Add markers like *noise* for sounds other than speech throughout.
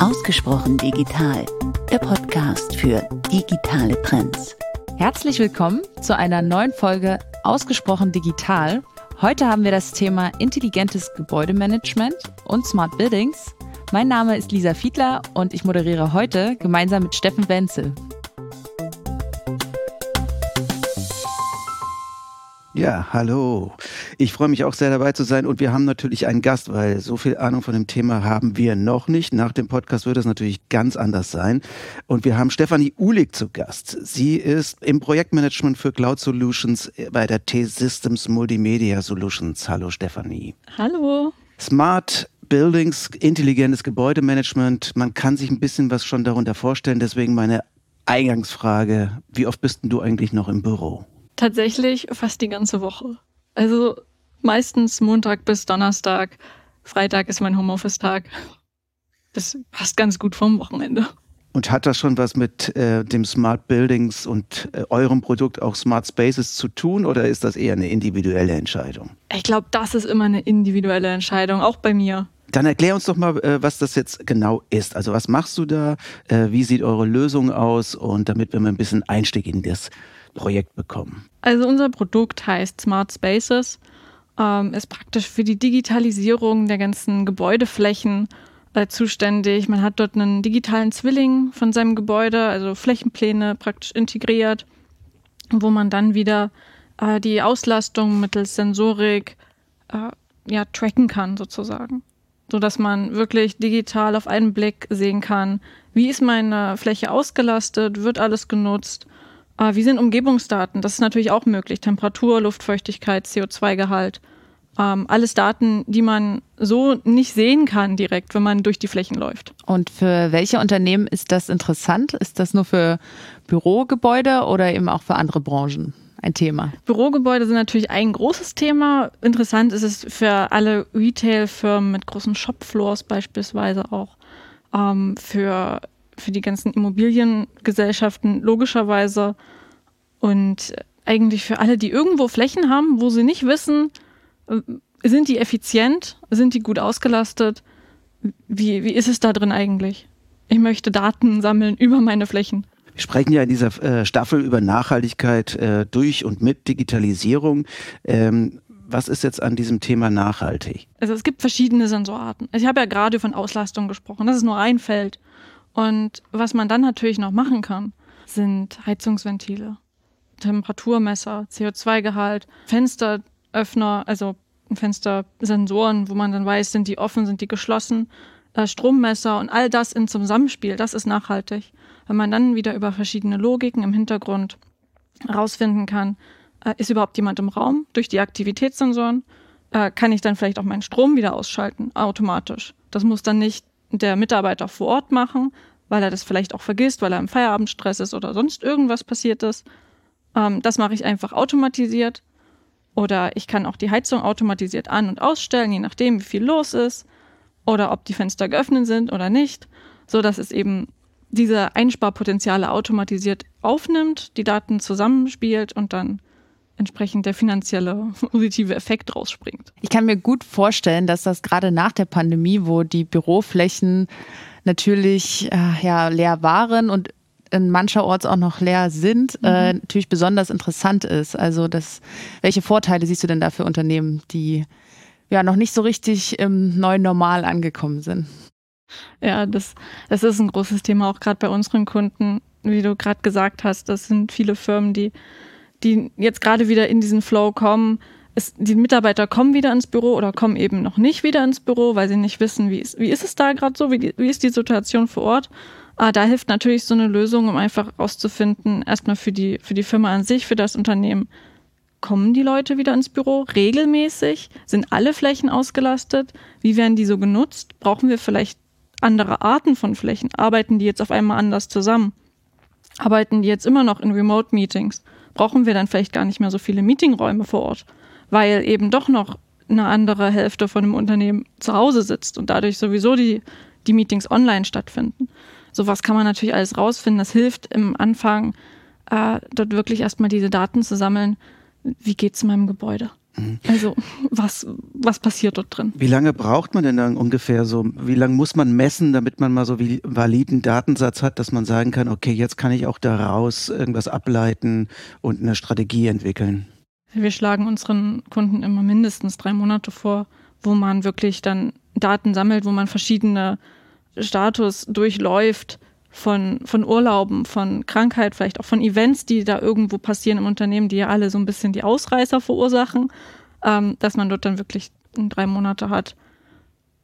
Ausgesprochen digital, der Podcast für digitale Trends. Herzlich willkommen zu einer neuen Folge Ausgesprochen digital. Heute haben wir das Thema intelligentes Gebäudemanagement und Smart Buildings. Mein Name ist Lisa Fiedler und ich moderiere heute gemeinsam mit Steffen Wenzel. Ja, hallo. Ich freue mich auch sehr dabei zu sein und wir haben natürlich einen Gast, weil so viel Ahnung von dem Thema haben wir noch nicht. Nach dem Podcast wird es natürlich ganz anders sein. Und wir haben Stefanie Uhlig zu Gast. Sie ist im Projektmanagement für Cloud Solutions bei der T-Systems Multimedia Solutions. Hallo Stefanie. Hallo. Smart Buildings, intelligentes Gebäudemanagement. Man kann sich ein bisschen was schon darunter vorstellen. Deswegen meine Eingangsfrage. Wie oft bist du eigentlich noch im Büro? Tatsächlich fast die ganze Woche. Also meistens Montag bis Donnerstag. Freitag ist mein Homeoffice-Tag. Das passt ganz gut vom Wochenende. Und hat das schon was mit äh, dem Smart Buildings und äh, eurem Produkt auch Smart Spaces zu tun oder ist das eher eine individuelle Entscheidung? Ich glaube, das ist immer eine individuelle Entscheidung, auch bei mir. Dann erklär uns doch mal, äh, was das jetzt genau ist. Also was machst du da? Äh, wie sieht eure Lösung aus? Und damit wir mal ein bisschen Einstieg in das Projekt bekommen? Also unser Produkt heißt Smart Spaces, ähm, ist praktisch für die Digitalisierung der ganzen Gebäudeflächen äh, zuständig. Man hat dort einen digitalen Zwilling von seinem Gebäude, also Flächenpläne praktisch integriert, wo man dann wieder äh, die Auslastung mittels Sensorik äh, ja, tracken kann sozusagen. So dass man wirklich digital auf einen Blick sehen kann, wie ist meine Fläche ausgelastet, wird alles genutzt Ah, wie sind Umgebungsdaten? Das ist natürlich auch möglich. Temperatur, Luftfeuchtigkeit, CO2-Gehalt. Ähm, alles Daten, die man so nicht sehen kann direkt, wenn man durch die Flächen läuft. Und für welche Unternehmen ist das interessant? Ist das nur für Bürogebäude oder eben auch für andere Branchen? Ein Thema. Bürogebäude sind natürlich ein großes Thema. Interessant ist es für alle Retail-Firmen mit großen Shopfloors beispielsweise auch. Ähm, für für die ganzen Immobiliengesellschaften logischerweise und eigentlich für alle, die irgendwo Flächen haben, wo sie nicht wissen, sind die effizient, sind die gut ausgelastet, wie, wie ist es da drin eigentlich? Ich möchte Daten sammeln über meine Flächen. Wir sprechen ja in dieser äh, Staffel über Nachhaltigkeit äh, durch und mit Digitalisierung. Ähm, was ist jetzt an diesem Thema nachhaltig? Also es gibt verschiedene Sensorarten. Ich habe ja gerade von Auslastung gesprochen. Das ist nur ein Feld. Und was man dann natürlich noch machen kann, sind Heizungsventile, Temperaturmesser, CO2-Gehalt, Fensteröffner, also Fenstersensoren, wo man dann weiß, sind die offen, sind die geschlossen, äh, Strommesser und all das in Zusammenspiel, das ist nachhaltig. Wenn man dann wieder über verschiedene Logiken im Hintergrund herausfinden kann, äh, ist überhaupt jemand im Raum durch die Aktivitätssensoren, äh, kann ich dann vielleicht auch meinen Strom wieder ausschalten, automatisch. Das muss dann nicht der Mitarbeiter vor Ort machen, weil er das vielleicht auch vergisst, weil er im Feierabendstress ist oder sonst irgendwas passiert ist. Ähm, das mache ich einfach automatisiert. Oder ich kann auch die Heizung automatisiert an- und ausstellen, je nachdem, wie viel los ist. Oder ob die Fenster geöffnet sind oder nicht. So dass es eben diese Einsparpotenziale automatisiert aufnimmt, die Daten zusammenspielt und dann entsprechend der finanzielle *laughs* positive Effekt rausspringt. Ich kann mir gut vorstellen, dass das gerade nach der Pandemie, wo die Büroflächen natürlich äh, ja, leer waren und in mancherorts auch noch leer sind, äh, mhm. äh, natürlich besonders interessant ist. Also das, welche Vorteile siehst du denn da für Unternehmen, die ja noch nicht so richtig im neuen Normal angekommen sind? Ja, das, das ist ein großes Thema, auch gerade bei unseren Kunden. Wie du gerade gesagt hast, das sind viele Firmen, die die jetzt gerade wieder in diesen Flow kommen. Es, die Mitarbeiter kommen wieder ins Büro oder kommen eben noch nicht wieder ins Büro, weil sie nicht wissen, wie ist, wie ist es da gerade so, wie, wie ist die Situation vor Ort. Ah, da hilft natürlich so eine Lösung, um einfach rauszufinden, erstmal für die, für die Firma an sich, für das Unternehmen, kommen die Leute wieder ins Büro regelmäßig? Sind alle Flächen ausgelastet? Wie werden die so genutzt? Brauchen wir vielleicht andere Arten von Flächen? Arbeiten die jetzt auf einmal anders zusammen? Arbeiten die jetzt immer noch in Remote-Meetings? brauchen wir dann vielleicht gar nicht mehr so viele Meetingräume vor Ort, weil eben doch noch eine andere Hälfte von dem Unternehmen zu Hause sitzt und dadurch sowieso die, die Meetings online stattfinden. Sowas kann man natürlich alles rausfinden. Das hilft im Anfang, äh, dort wirklich erstmal diese Daten zu sammeln. wie geht's meinem Gebäude? Also was, was passiert dort drin? Wie lange braucht man denn dann ungefähr so? Wie lange muss man messen, damit man mal so wie validen Datensatz hat, dass man sagen kann, okay, jetzt kann ich auch daraus irgendwas ableiten und eine Strategie entwickeln? Wir schlagen unseren Kunden immer mindestens drei Monate vor, wo man wirklich dann Daten sammelt, wo man verschiedene Status durchläuft von, von Urlauben, von Krankheit, vielleicht auch von Events, die da irgendwo passieren im Unternehmen, die ja alle so ein bisschen die Ausreißer verursachen, ähm, dass man dort dann wirklich drei Monate hat,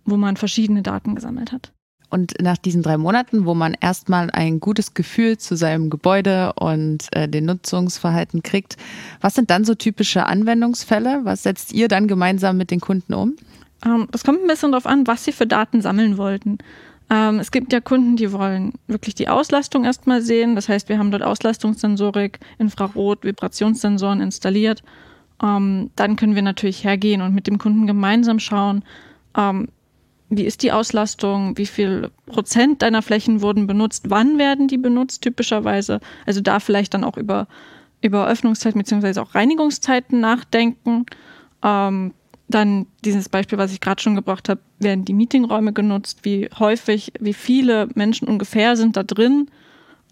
wo man verschiedene Daten gesammelt hat. Und nach diesen drei Monaten, wo man erstmal ein gutes Gefühl zu seinem Gebäude und äh, den Nutzungsverhalten kriegt, was sind dann so typische Anwendungsfälle? Was setzt ihr dann gemeinsam mit den Kunden um? Ähm, das kommt ein bisschen darauf an, was sie für Daten sammeln wollten. Ähm, es gibt ja Kunden, die wollen wirklich die Auslastung erstmal sehen. Das heißt, wir haben dort Auslastungssensorik, Infrarot, Vibrationssensoren installiert. Ähm, dann können wir natürlich hergehen und mit dem Kunden gemeinsam schauen, ähm, wie ist die Auslastung, wie viel Prozent deiner Flächen wurden benutzt, wann werden die benutzt typischerweise. Also da vielleicht dann auch über, über Öffnungszeiten bzw. auch Reinigungszeiten nachdenken. Ähm, dann dieses Beispiel, was ich gerade schon gebracht habe, werden die Meetingräume genutzt, wie häufig, wie viele Menschen ungefähr sind da drin,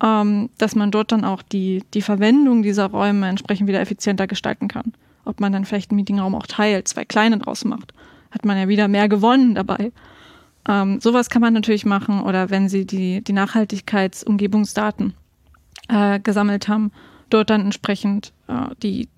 ähm, dass man dort dann auch die, die Verwendung dieser Räume entsprechend wieder effizienter gestalten kann. Ob man dann vielleicht einen Meetingraum auch teilt, zwei kleine draus macht, hat man ja wieder mehr gewonnen dabei. Ähm, sowas kann man natürlich machen oder wenn Sie die, die Nachhaltigkeitsumgebungsdaten äh, gesammelt haben, dort dann entsprechend äh, die,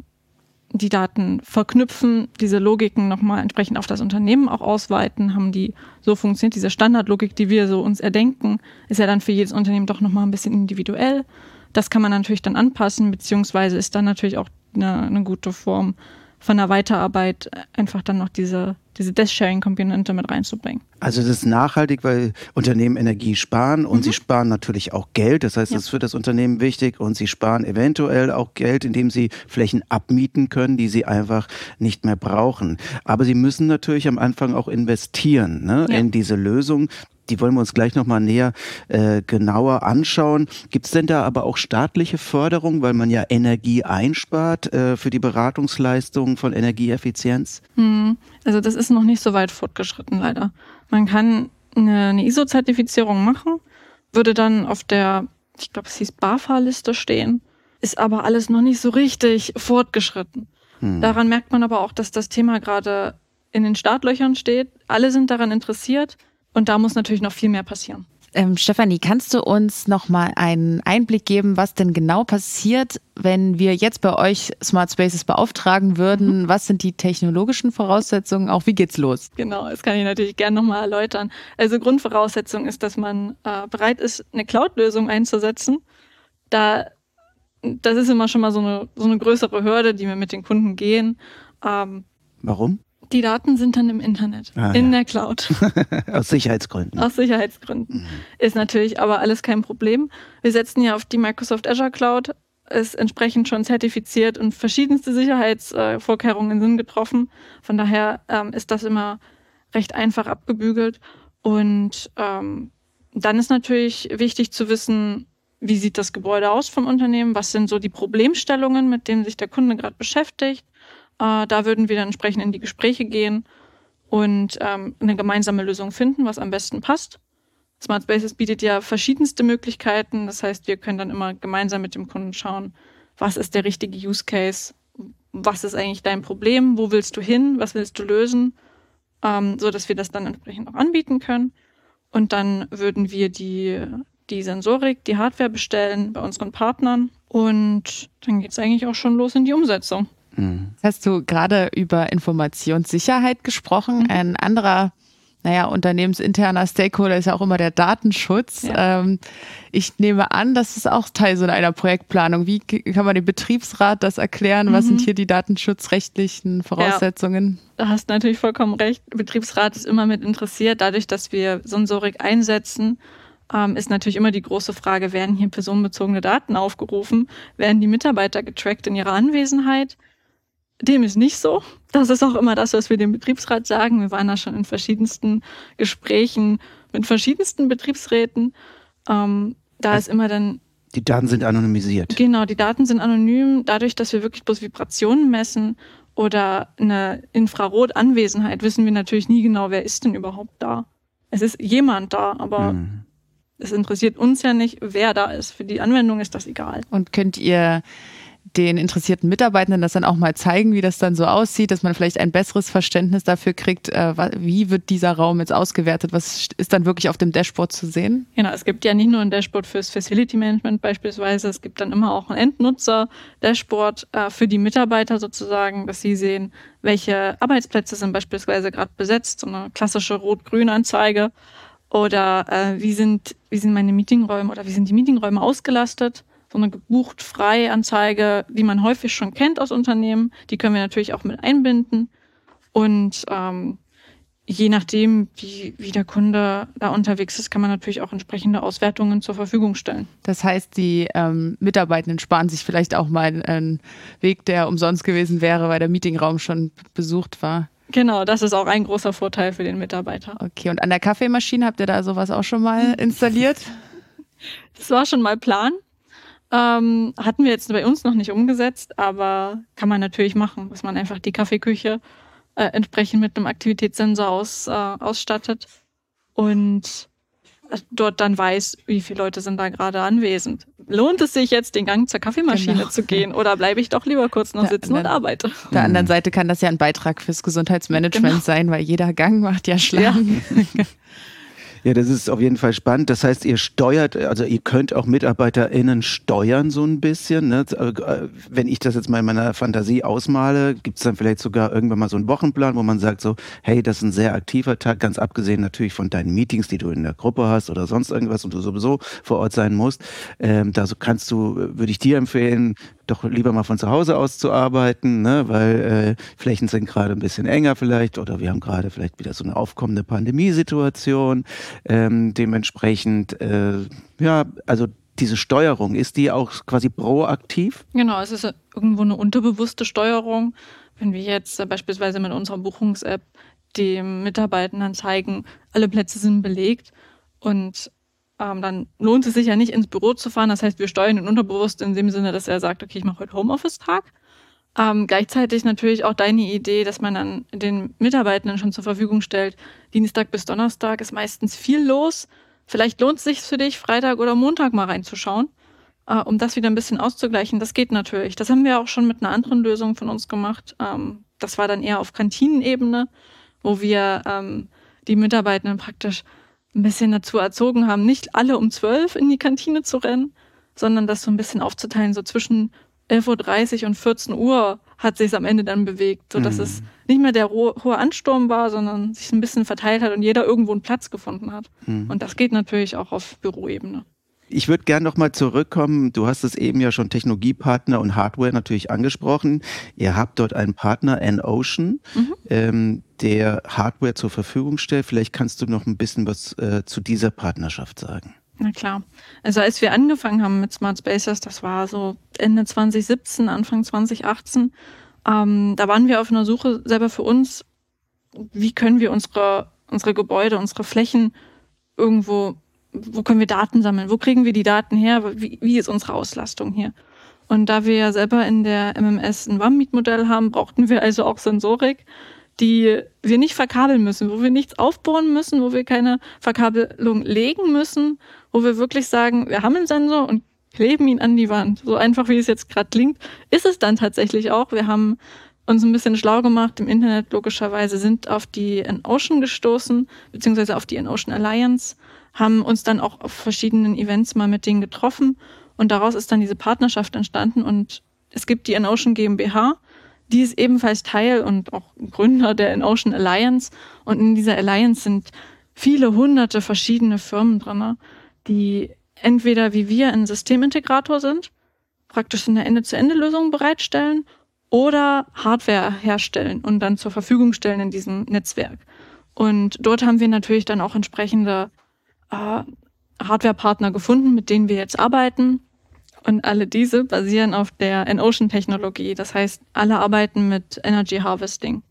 die Daten verknüpfen, diese Logiken nochmal entsprechend auf das Unternehmen auch ausweiten, haben die so funktioniert. Diese Standardlogik, die wir so uns erdenken, ist ja dann für jedes Unternehmen doch nochmal ein bisschen individuell. Das kann man natürlich dann anpassen, beziehungsweise ist dann natürlich auch eine, eine gute Form von der Weiterarbeit einfach dann noch diese, diese Desk-Sharing-Komponente mit reinzubringen. Also das ist nachhaltig, weil Unternehmen Energie sparen und mhm. sie sparen natürlich auch Geld. Das heißt, ja. das ist für das Unternehmen wichtig und sie sparen eventuell auch Geld, indem sie Flächen abmieten können, die sie einfach nicht mehr brauchen. Aber sie müssen natürlich am Anfang auch investieren ne, ja. in diese Lösung die wollen wir uns gleich nochmal näher äh, genauer anschauen. Gibt es denn da aber auch staatliche Förderung, weil man ja Energie einspart äh, für die Beratungsleistungen von Energieeffizienz? Hm, also das ist noch nicht so weit fortgeschritten, leider. Man kann eine, eine ISO-Zertifizierung machen, würde dann auf der, ich glaube, es hieß BAFA-Liste stehen, ist aber alles noch nicht so richtig fortgeschritten. Hm. Daran merkt man aber auch, dass das Thema gerade in den Startlöchern steht. Alle sind daran interessiert. Und da muss natürlich noch viel mehr passieren. Ähm, Stefanie, kannst du uns noch mal einen Einblick geben, was denn genau passiert, wenn wir jetzt bei euch Smart Spaces beauftragen würden? Mhm. Was sind die technologischen Voraussetzungen? Auch wie geht's los? Genau, das kann ich natürlich gerne noch mal erläutern. Also Grundvoraussetzung ist, dass man äh, bereit ist, eine Cloud-Lösung einzusetzen. Da das ist immer schon mal so eine, so eine größere Hürde, die wir mit den Kunden gehen. Ähm, Warum? Die Daten sind dann im Internet, ah, in ja. der Cloud. *laughs* Aus Sicherheitsgründen. Aus Sicherheitsgründen. Mhm. Ist natürlich aber alles kein Problem. Wir setzen ja auf die Microsoft Azure Cloud, ist entsprechend schon zertifiziert und verschiedenste Sicherheitsvorkehrungen sind getroffen. Von daher ähm, ist das immer recht einfach abgebügelt. Und ähm, dann ist natürlich wichtig zu wissen, wie sieht das Gebäude aus vom Unternehmen, was sind so die Problemstellungen, mit denen sich der Kunde gerade beschäftigt äh, da würden wir dann entsprechend in die Gespräche gehen und ähm, eine gemeinsame Lösung finden, was am besten passt. Smart Spaces bietet ja verschiedenste Möglichkeiten. Das heißt, wir können dann immer gemeinsam mit dem Kunden schauen, was ist der richtige Use Case, was ist eigentlich dein Problem, wo willst du hin, was willst du lösen, ähm, so dass wir das dann entsprechend auch anbieten können. Und dann würden wir die, die Sensorik, die Hardware bestellen bei unseren Partnern und dann geht es eigentlich auch schon los in die Umsetzung. Mhm. Hast du gerade über Informationssicherheit gesprochen? Mhm. Ein anderer, naja, unternehmensinterner Stakeholder ist ja auch immer der Datenschutz. Ja. Ähm, ich nehme an, das ist auch Teil so einer Projektplanung. Wie kann man dem Betriebsrat das erklären? Was mhm. sind hier die datenschutzrechtlichen Voraussetzungen? Ja, da hast du natürlich vollkommen recht. Der Betriebsrat ist immer mit interessiert. Dadurch, dass wir Sensorik einsetzen, ähm, ist natürlich immer die große Frage, werden hier personenbezogene Daten aufgerufen? Werden die Mitarbeiter getrackt in ihrer Anwesenheit? Dem ist nicht so. Das ist auch immer das, was wir dem Betriebsrat sagen. Wir waren da schon in verschiedensten Gesprächen mit verschiedensten Betriebsräten. Ähm, da also, ist immer dann Die Daten sind anonymisiert. Genau, die Daten sind anonym, dadurch, dass wir wirklich bloß Vibrationen messen oder eine Infrarotanwesenheit, wissen wir natürlich nie genau, wer ist denn überhaupt da. Es ist jemand da, aber mhm. es interessiert uns ja nicht, wer da ist. Für die Anwendung ist das egal. Und könnt ihr den interessierten Mitarbeitenden das dann auch mal zeigen, wie das dann so aussieht, dass man vielleicht ein besseres Verständnis dafür kriegt, äh, wie wird dieser Raum jetzt ausgewertet, was ist dann wirklich auf dem Dashboard zu sehen? Genau, es gibt ja nicht nur ein Dashboard fürs Facility Management beispielsweise, es gibt dann immer auch ein Endnutzer-Dashboard äh, für die Mitarbeiter sozusagen, dass sie sehen, welche Arbeitsplätze sind beispielsweise gerade besetzt, so eine klassische Rot-Grün-Anzeige oder äh, wie sind wie sind meine Meetingräume oder wie sind die Meetingräume ausgelastet so eine gebucht frei Anzeige, die man häufig schon kennt aus Unternehmen. Die können wir natürlich auch mit einbinden. Und ähm, je nachdem, wie, wie der Kunde da unterwegs ist, kann man natürlich auch entsprechende Auswertungen zur Verfügung stellen. Das heißt, die ähm, Mitarbeitenden sparen sich vielleicht auch mal einen Weg, der umsonst gewesen wäre, weil der Meetingraum schon besucht war. Genau, das ist auch ein großer Vorteil für den Mitarbeiter. Okay, und an der Kaffeemaschine habt ihr da sowas auch schon mal *laughs* installiert? Das war schon mal Plan. Ähm, hatten wir jetzt bei uns noch nicht umgesetzt, aber kann man natürlich machen, dass man einfach die Kaffeeküche äh, entsprechend mit einem Aktivitätssensor aus, äh, ausstattet und dort dann weiß, wie viele Leute sind da gerade anwesend. Lohnt es sich jetzt, den Gang zur Kaffeemaschine genau. zu gehen oder bleibe ich doch lieber kurz noch der sitzen anderen, und arbeite? Auf der anderen Seite kann das ja ein Beitrag fürs Gesundheitsmanagement genau. sein, weil jeder Gang macht ja Schlangen. Ja. *laughs* Ja, das ist auf jeden Fall spannend. Das heißt, ihr steuert, also ihr könnt auch MitarbeiterInnen steuern so ein bisschen. Ne? Äh, wenn ich das jetzt mal in meiner Fantasie ausmale, gibt es dann vielleicht sogar irgendwann mal so einen Wochenplan, wo man sagt so, hey, das ist ein sehr aktiver Tag, ganz abgesehen natürlich von deinen Meetings, die du in der Gruppe hast oder sonst irgendwas und du sowieso vor Ort sein musst. Ähm, da kannst du, würde ich dir empfehlen, doch lieber mal von zu Hause aus zu arbeiten, ne? weil äh, Flächen sind gerade ein bisschen enger vielleicht oder wir haben gerade vielleicht wieder so eine aufkommende Pandemiesituation. Ähm, dementsprechend, äh, ja, also diese Steuerung, ist die auch quasi proaktiv? Genau, es ist irgendwo eine unterbewusste Steuerung. Wenn wir jetzt äh, beispielsweise mit unserer Buchungs-App dem Mitarbeitenden zeigen, alle Plätze sind belegt und ähm, dann lohnt es sich ja nicht ins Büro zu fahren. Das heißt, wir steuern ihn unterbewusst in dem Sinne, dass er sagt, okay, ich mache heute Homeoffice-Tag. Ähm, gleichzeitig natürlich auch deine Idee, dass man dann den Mitarbeitenden schon zur Verfügung stellt. Dienstag bis Donnerstag ist meistens viel los. Vielleicht lohnt es sich für dich, Freitag oder Montag mal reinzuschauen, äh, um das wieder ein bisschen auszugleichen. Das geht natürlich. Das haben wir auch schon mit einer anderen Lösung von uns gemacht. Ähm, das war dann eher auf Kantinenebene, wo wir ähm, die Mitarbeitenden praktisch ein bisschen dazu erzogen haben, nicht alle um zwölf in die Kantine zu rennen, sondern das so ein bisschen aufzuteilen, so zwischen 11.30 Uhr und 14 Uhr hat sich es am Ende dann bewegt, so dass mhm. es nicht mehr der hohe Ansturm war, sondern sich ein bisschen verteilt hat und jeder irgendwo einen Platz gefunden hat. Mhm. Und das geht natürlich auch auf Büroebene. Ich würde gerne nochmal zurückkommen. Du hast es eben ja schon Technologiepartner und Hardware natürlich angesprochen. Ihr habt dort einen Partner, N-Ocean, mhm. ähm, der Hardware zur Verfügung stellt. Vielleicht kannst du noch ein bisschen was äh, zu dieser Partnerschaft sagen. Na klar. Also als wir angefangen haben mit Smart Spaces, das war so Ende 2017, Anfang 2018, ähm, da waren wir auf einer Suche selber für uns, wie können wir unsere, unsere Gebäude, unsere Flächen irgendwo wo können wir Daten sammeln? Wo kriegen wir die Daten her? Wie, wie ist unsere Auslastung hier? Und da wir ja selber in der MMS ein WAM-Mietmodell haben, brauchten wir also auch Sensorik, die wir nicht verkabeln müssen, wo wir nichts aufbohren müssen, wo wir keine Verkabelung legen müssen, wo wir wirklich sagen, wir haben einen Sensor und kleben ihn an die Wand. So einfach wie es jetzt gerade klingt, ist es dann tatsächlich auch. Wir haben uns ein bisschen schlau gemacht im Internet logischerweise, sind auf die N-Ocean gestoßen, beziehungsweise auf die N-Ocean Alliance haben uns dann auch auf verschiedenen Events mal mit denen getroffen. Und daraus ist dann diese Partnerschaft entstanden. Und es gibt die InOcean GmbH, die ist ebenfalls Teil und auch Gründer der InOcean Alliance. Und in dieser Alliance sind viele hunderte verschiedene Firmen drin, die entweder wie wir ein Systemintegrator sind, praktisch eine Ende-zu-Ende-Lösung bereitstellen oder Hardware herstellen und dann zur Verfügung stellen in diesem Netzwerk. Und dort haben wir natürlich dann auch entsprechende äh, Hardware-Partner gefunden, mit denen wir jetzt arbeiten. Und alle diese basieren auf der N-Ocean-Technologie. Das heißt, alle arbeiten mit Energy Harvesting.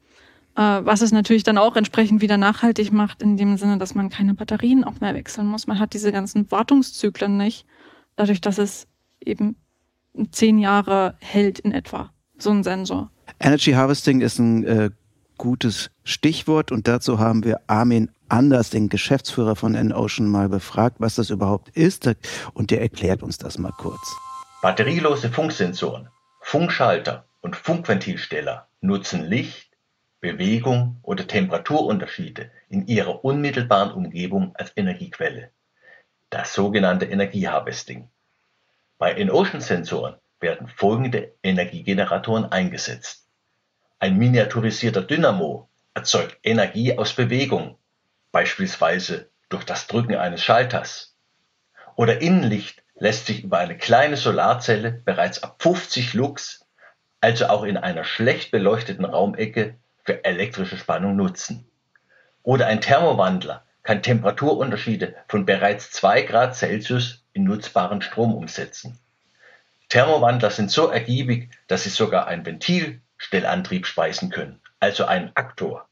Äh, was es natürlich dann auch entsprechend wieder nachhaltig macht, in dem Sinne, dass man keine Batterien auch mehr wechseln muss. Man hat diese ganzen Wartungszyklen nicht. dadurch, dass es eben zehn Jahre hält in etwa, so ein Sensor. Energy Harvesting ist ein äh, gutes Stichwort und dazu haben wir Armin Anders, den Geschäftsführer von N-Ocean, mal befragt, was das überhaupt ist und der erklärt uns das mal kurz. Batterielose Funksensoren, Funkschalter und Funkventilsteller nutzen Licht, Bewegung oder Temperaturunterschiede in ihrer unmittelbaren Umgebung als Energiequelle. Das sogenannte Energieharvesting. Bei In-Ocean-Sensoren werden folgende Energiegeneratoren eingesetzt. Ein miniaturisierter Dynamo erzeugt Energie aus Bewegung, beispielsweise durch das Drücken eines Schalters. Oder Innenlicht lässt sich über eine kleine Solarzelle bereits ab 50 Lux, also auch in einer schlecht beleuchteten Raumecke, für elektrische Spannung nutzen. Oder ein Thermowandler kann Temperaturunterschiede von bereits 2 Grad Celsius in nutzbaren Strom umsetzen. Thermowandler sind so ergiebig, dass sie sogar ein Ventilstellantrieb speisen können, also einen Aktor.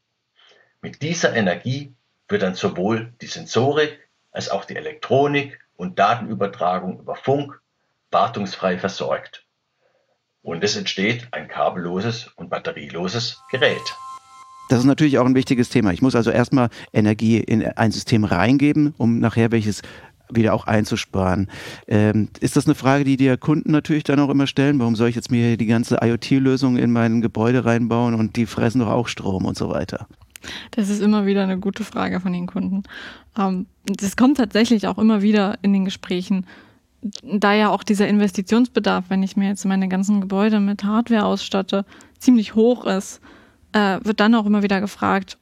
Mit dieser Energie wird dann sowohl die Sensorik als auch die Elektronik und Datenübertragung über Funk wartungsfrei versorgt. Und es entsteht ein kabelloses und batterieloses Gerät. Das ist natürlich auch ein wichtiges Thema. Ich muss also erstmal Energie in ein System reingeben, um nachher welches wieder auch einzusparen. Ähm, ist das eine Frage, die die Kunden natürlich dann auch immer stellen? Warum soll ich jetzt mir die ganze IoT-Lösung in mein Gebäude reinbauen und die fressen doch auch Strom und so weiter? Das ist immer wieder eine gute Frage von den Kunden. Ähm, das kommt tatsächlich auch immer wieder in den Gesprächen. Da ja auch dieser Investitionsbedarf, wenn ich mir jetzt meine ganzen Gebäude mit Hardware ausstatte, ziemlich hoch ist, äh, wird dann auch immer wieder gefragt,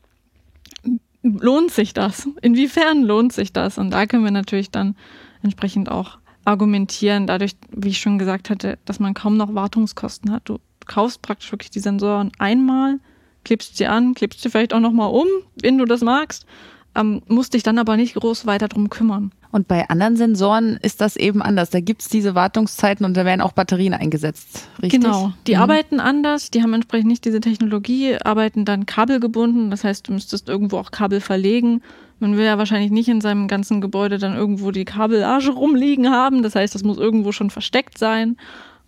lohnt sich das? Inwiefern lohnt sich das? Und da können wir natürlich dann entsprechend auch argumentieren, dadurch, wie ich schon gesagt hatte, dass man kaum noch Wartungskosten hat. Du kaufst praktisch wirklich die Sensoren einmal, klebst sie an, klebst sie vielleicht auch nochmal um, wenn du das magst, ähm, musst dich dann aber nicht groß weiter drum kümmern. Und bei anderen Sensoren ist das eben anders. Da gibt es diese Wartungszeiten und da werden auch Batterien eingesetzt, richtig? Genau. Die mhm. arbeiten anders, die haben entsprechend nicht diese Technologie, arbeiten dann kabelgebunden. Das heißt, du müsstest irgendwo auch Kabel verlegen. Man will ja wahrscheinlich nicht in seinem ganzen Gebäude dann irgendwo die Kabellage rumliegen haben. Das heißt, das muss irgendwo schon versteckt sein.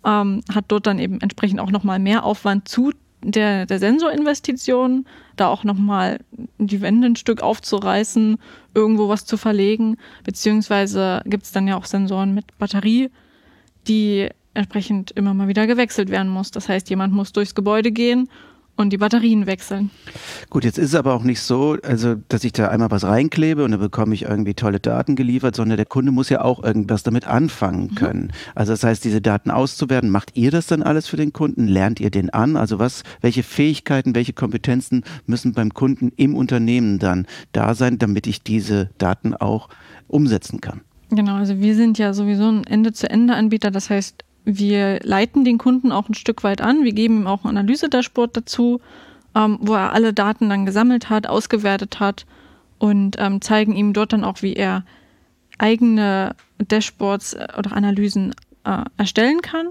Ähm, hat dort dann eben entsprechend auch nochmal mehr Aufwand zu der, der Sensorinvestition, da auch nochmal die Wände ein Stück aufzureißen, irgendwo was zu verlegen, beziehungsweise gibt es dann ja auch Sensoren mit Batterie, die entsprechend immer mal wieder gewechselt werden muss. Das heißt, jemand muss durchs Gebäude gehen und die Batterien wechseln. Gut, jetzt ist es aber auch nicht so, also dass ich da einmal was reinklebe und dann bekomme ich irgendwie tolle Daten geliefert, sondern der Kunde muss ja auch irgendwas damit anfangen mhm. können. Mhm. Also das heißt, diese Daten auszuwerten, macht ihr das dann alles für den Kunden? Lernt ihr den an? Also was, welche Fähigkeiten, welche Kompetenzen müssen beim Kunden im Unternehmen dann da sein, damit ich diese Daten auch umsetzen kann? Genau, also wir sind ja sowieso ein Ende-zu-Ende-Anbieter. Das heißt, wir leiten den Kunden auch ein Stück weit an. Wir geben ihm auch ein Analyse-Dashboard dazu, ähm, wo er alle Daten dann gesammelt hat, ausgewertet hat und ähm, zeigen ihm dort dann auch, wie er eigene Dashboards äh, oder Analysen äh, erstellen kann.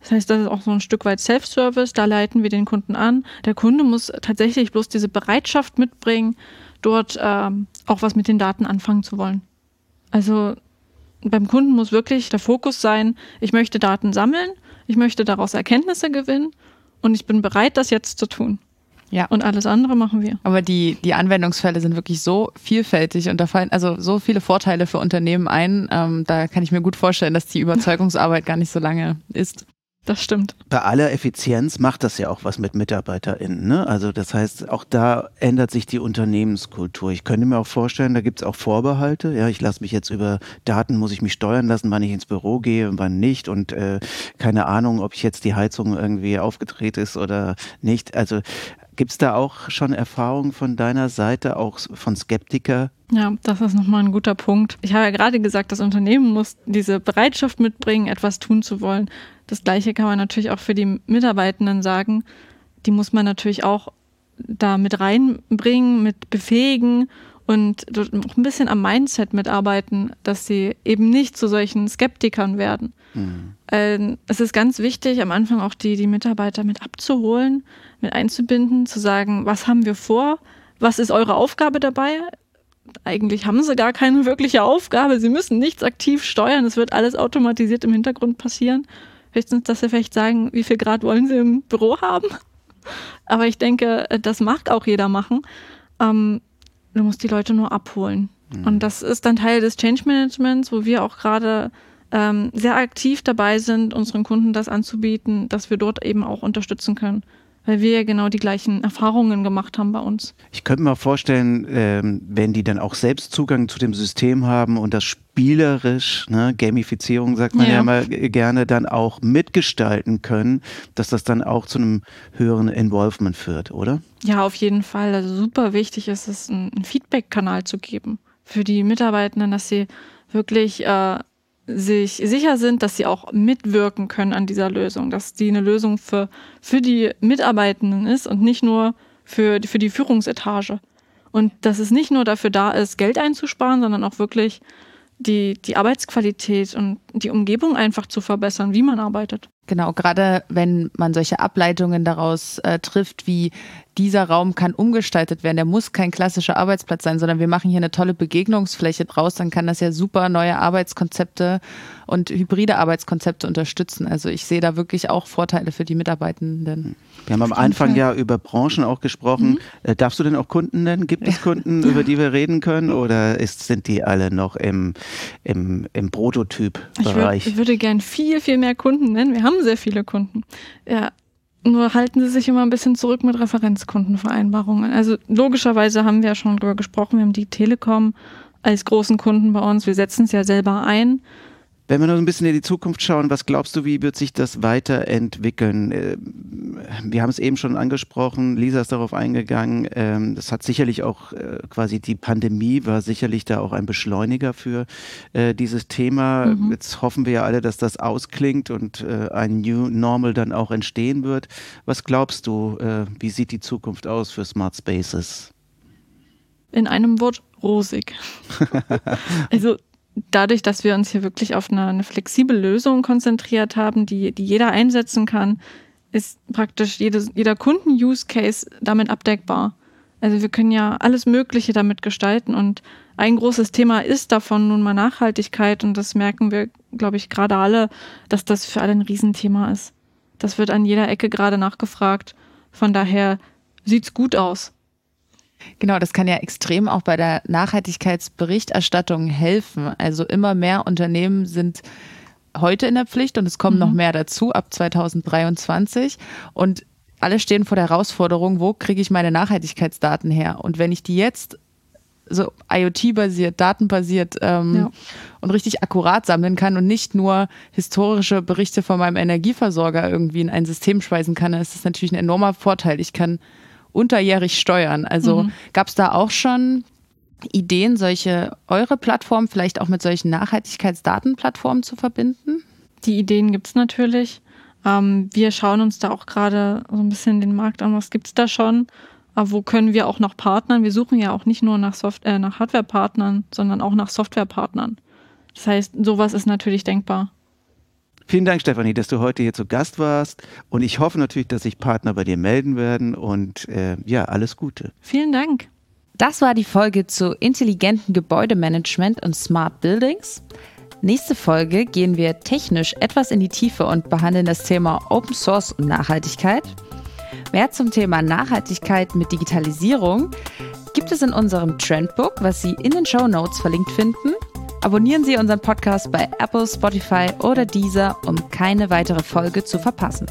Das heißt, das ist auch so ein Stück weit Self-Service. Da leiten wir den Kunden an. Der Kunde muss tatsächlich bloß diese Bereitschaft mitbringen, dort ähm, auch was mit den Daten anfangen zu wollen. Also beim Kunden muss wirklich der Fokus sein, ich möchte Daten sammeln, ich möchte daraus Erkenntnisse gewinnen und ich bin bereit, das jetzt zu tun. Ja. Und alles andere machen wir. Aber die, die Anwendungsfälle sind wirklich so vielfältig und da fallen also so viele Vorteile für Unternehmen ein. Ähm, da kann ich mir gut vorstellen, dass die Überzeugungsarbeit gar nicht so lange ist. Das stimmt. Bei aller Effizienz macht das ja auch was mit MitarbeiterInnen. Ne? Also das heißt, auch da ändert sich die Unternehmenskultur. Ich könnte mir auch vorstellen, da gibt es auch Vorbehalte. Ja, ich lasse mich jetzt über Daten, muss ich mich steuern lassen, wann ich ins Büro gehe und wann nicht. Und äh, keine Ahnung, ob ich jetzt die Heizung irgendwie aufgedreht ist oder nicht. Also Gibt es da auch schon Erfahrungen von deiner Seite, auch von Skeptiker? Ja, das ist nochmal ein guter Punkt. Ich habe ja gerade gesagt, das Unternehmen muss diese Bereitschaft mitbringen, etwas tun zu wollen. Das Gleiche kann man natürlich auch für die Mitarbeitenden sagen. Die muss man natürlich auch da mit reinbringen, mit befähigen und auch ein bisschen am Mindset mitarbeiten, dass sie eben nicht zu solchen Skeptikern werden. Mhm. Ähm, es ist ganz wichtig, am Anfang auch die, die Mitarbeiter mit abzuholen, mit einzubinden, zu sagen, was haben wir vor, was ist eure Aufgabe dabei, eigentlich haben sie gar keine wirkliche Aufgabe. Sie müssen nichts aktiv steuern. Es wird alles automatisiert im Hintergrund passieren. Höchstens, dass sie vielleicht sagen, wie viel Grad wollen sie im Büro haben. Aber ich denke, das mag auch jeder machen. Ähm, du musst die Leute nur abholen. Mhm. Und das ist dann Teil des Change Managements, wo wir auch gerade ähm, sehr aktiv dabei sind, unseren Kunden das anzubieten, dass wir dort eben auch unterstützen können weil wir ja genau die gleichen Erfahrungen gemacht haben bei uns. Ich könnte mir vorstellen, ähm, wenn die dann auch selbst Zugang zu dem System haben und das spielerisch, ne, Gamifizierung sagt man ja. ja immer gerne, dann auch mitgestalten können, dass das dann auch zu einem höheren Involvement führt, oder? Ja, auf jeden Fall. Also super wichtig ist es, einen Feedback-Kanal zu geben für die Mitarbeitenden, dass sie wirklich äh, sich sicher sind, dass sie auch mitwirken können an dieser Lösung, dass die eine Lösung für, für die Mitarbeitenden ist und nicht nur für, für die Führungsetage. Und dass es nicht nur dafür da ist, Geld einzusparen, sondern auch wirklich die, die Arbeitsqualität und die Umgebung einfach zu verbessern, wie man arbeitet. Genau, gerade wenn man solche Ableitungen daraus äh, trifft, wie dieser Raum kann umgestaltet werden, der muss kein klassischer Arbeitsplatz sein, sondern wir machen hier eine tolle Begegnungsfläche draus, dann kann das ja super neue Arbeitskonzepte und hybride Arbeitskonzepte unterstützen. Also ich sehe da wirklich auch Vorteile für die Mitarbeitenden. Wir haben am Anfang ja über Branchen auch gesprochen. Mhm. Äh, darfst du denn auch Kunden nennen? Gibt es *laughs* Kunden, über die wir reden können oder ist, sind die alle noch im, im, im Prototyp-Bereich? Ich, würd, ich würde gern viel, viel mehr Kunden nennen. Wir haben sehr viele Kunden. Ja, nur halten sie sich immer ein bisschen zurück mit Referenzkundenvereinbarungen. Also logischerweise haben wir ja schon drüber gesprochen, wir haben die Telekom als großen Kunden bei uns. Wir setzen es ja selber ein. Wenn wir noch ein bisschen in die Zukunft schauen, was glaubst du, wie wird sich das weiterentwickeln? Äh, wir haben es eben schon angesprochen, Lisa ist darauf eingegangen. Ähm, das hat sicherlich auch äh, quasi die Pandemie war sicherlich da auch ein Beschleuniger für äh, dieses Thema. Mhm. Jetzt hoffen wir ja alle, dass das ausklingt und ein New Normal dann auch entstehen wird. Was glaubst du, wie sieht die Zukunft aus für Smart Spaces? In einem Wort rosig. *laughs* also dadurch, dass wir uns hier wirklich auf eine, eine flexible Lösung konzentriert haben, die, die jeder einsetzen kann, ist praktisch jedes, jeder Kunden-Use-Case damit abdeckbar. Also wir können ja alles Mögliche damit gestalten und ein großes Thema ist davon nun mal Nachhaltigkeit und das merken wir, glaube ich, gerade alle, dass das für alle ein Riesenthema ist. Das wird an jeder Ecke gerade nachgefragt. Von daher sieht's gut aus. Genau, das kann ja extrem auch bei der Nachhaltigkeitsberichterstattung helfen. Also immer mehr Unternehmen sind heute in der Pflicht und es kommen mhm. noch mehr dazu ab 2023. Und alle stehen vor der Herausforderung, wo kriege ich meine Nachhaltigkeitsdaten her? Und wenn ich die jetzt so IoT-basiert, datenbasiert ähm, ja. und richtig akkurat sammeln kann und nicht nur historische Berichte von meinem Energieversorger irgendwie in ein System speisen kann, dann ist das natürlich ein enormer Vorteil. Ich kann unterjährig steuern. Also mhm. gab es da auch schon Ideen, solche eure Plattform vielleicht auch mit solchen Nachhaltigkeitsdatenplattformen zu verbinden? Die Ideen gibt es natürlich. Ähm, wir schauen uns da auch gerade so ein bisschen den Markt an, was gibt es da schon. Aber wo können wir auch noch partnern? Wir suchen ja auch nicht nur nach, Soft äh, nach Hardware-Partnern, sondern auch nach Software-Partnern. Das heißt, sowas ist natürlich denkbar. Vielen Dank, Stefanie, dass du heute hier zu Gast warst. Und ich hoffe natürlich, dass sich Partner bei dir melden werden. Und äh, ja, alles Gute. Vielen Dank. Das war die Folge zu intelligenten Gebäudemanagement und Smart Buildings. Nächste Folge gehen wir technisch etwas in die Tiefe und behandeln das Thema Open Source und Nachhaltigkeit. Mehr zum Thema Nachhaltigkeit mit Digitalisierung gibt es in unserem Trendbook, was Sie in den Show Notes verlinkt finden. Abonnieren Sie unseren Podcast bei Apple, Spotify oder Deezer, um keine weitere Folge zu verpassen.